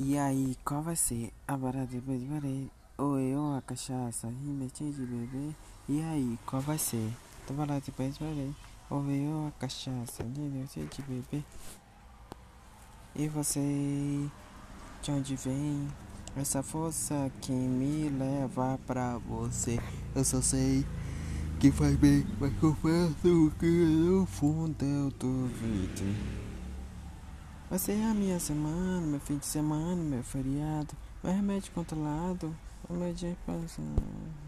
E aí, qual vai ser a barata depois de varei? Ou eu, a cachaça, rinete de bebê? E aí, qual vai ser? a barata depois de varei? Ou eu, a cachaça, rinete de bebê? E você, de onde vem? Essa força que me leva pra você Eu só sei que faz bem Mas confesso que no fundo eu duvido Vai ser a minha semana, meu fim de semana, meu feriado, meu remédio controlado, o meu dia passando.